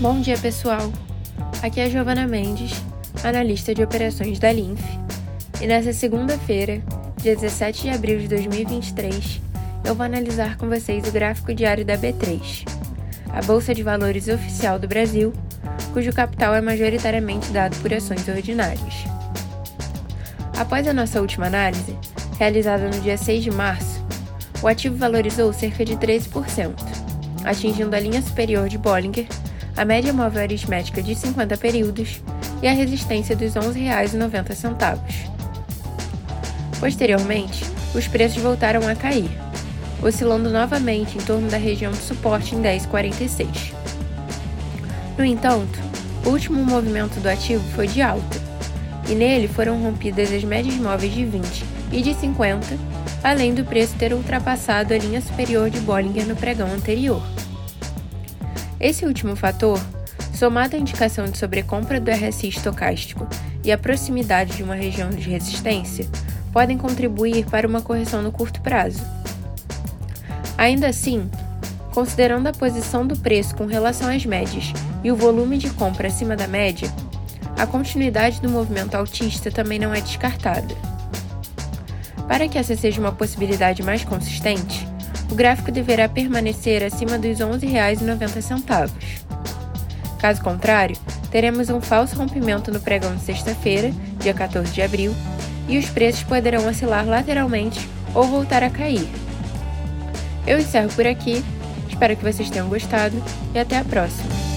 Bom dia, pessoal. Aqui é Giovana Mendes, analista de operações da Linf, e nessa segunda-feira, dia 17 de abril de 2023, eu vou analisar com vocês o gráfico diário da B3, a bolsa de valores oficial do Brasil, cujo capital é majoritariamente dado por ações ordinárias. Após a nossa última análise, realizada no dia 6 de março, o ativo valorizou cerca de 13%, atingindo a linha superior de Bollinger a média móvel aritmética de 50 períodos e a resistência dos R$ 11,90. Posteriormente, os preços voltaram a cair, oscilando novamente em torno da região de suporte em 10,46. No entanto, o último movimento do ativo foi de alta, e nele foram rompidas as médias móveis de 20 e de 50, além do preço ter ultrapassado a linha superior de Bollinger no pregão anterior. Esse último fator, somado à indicação de sobrecompra do RSI estocástico e a proximidade de uma região de resistência, podem contribuir para uma correção no curto prazo. Ainda assim, considerando a posição do preço com relação às médias e o volume de compra acima da média, a continuidade do movimento altista também não é descartada. Para que essa seja uma possibilidade mais consistente, o gráfico deverá permanecer acima dos R$ 11,90. Caso contrário, teremos um falso rompimento no pregão de sexta-feira, dia 14 de abril, e os preços poderão oscilar lateralmente ou voltar a cair. Eu encerro por aqui, espero que vocês tenham gostado e até a próxima!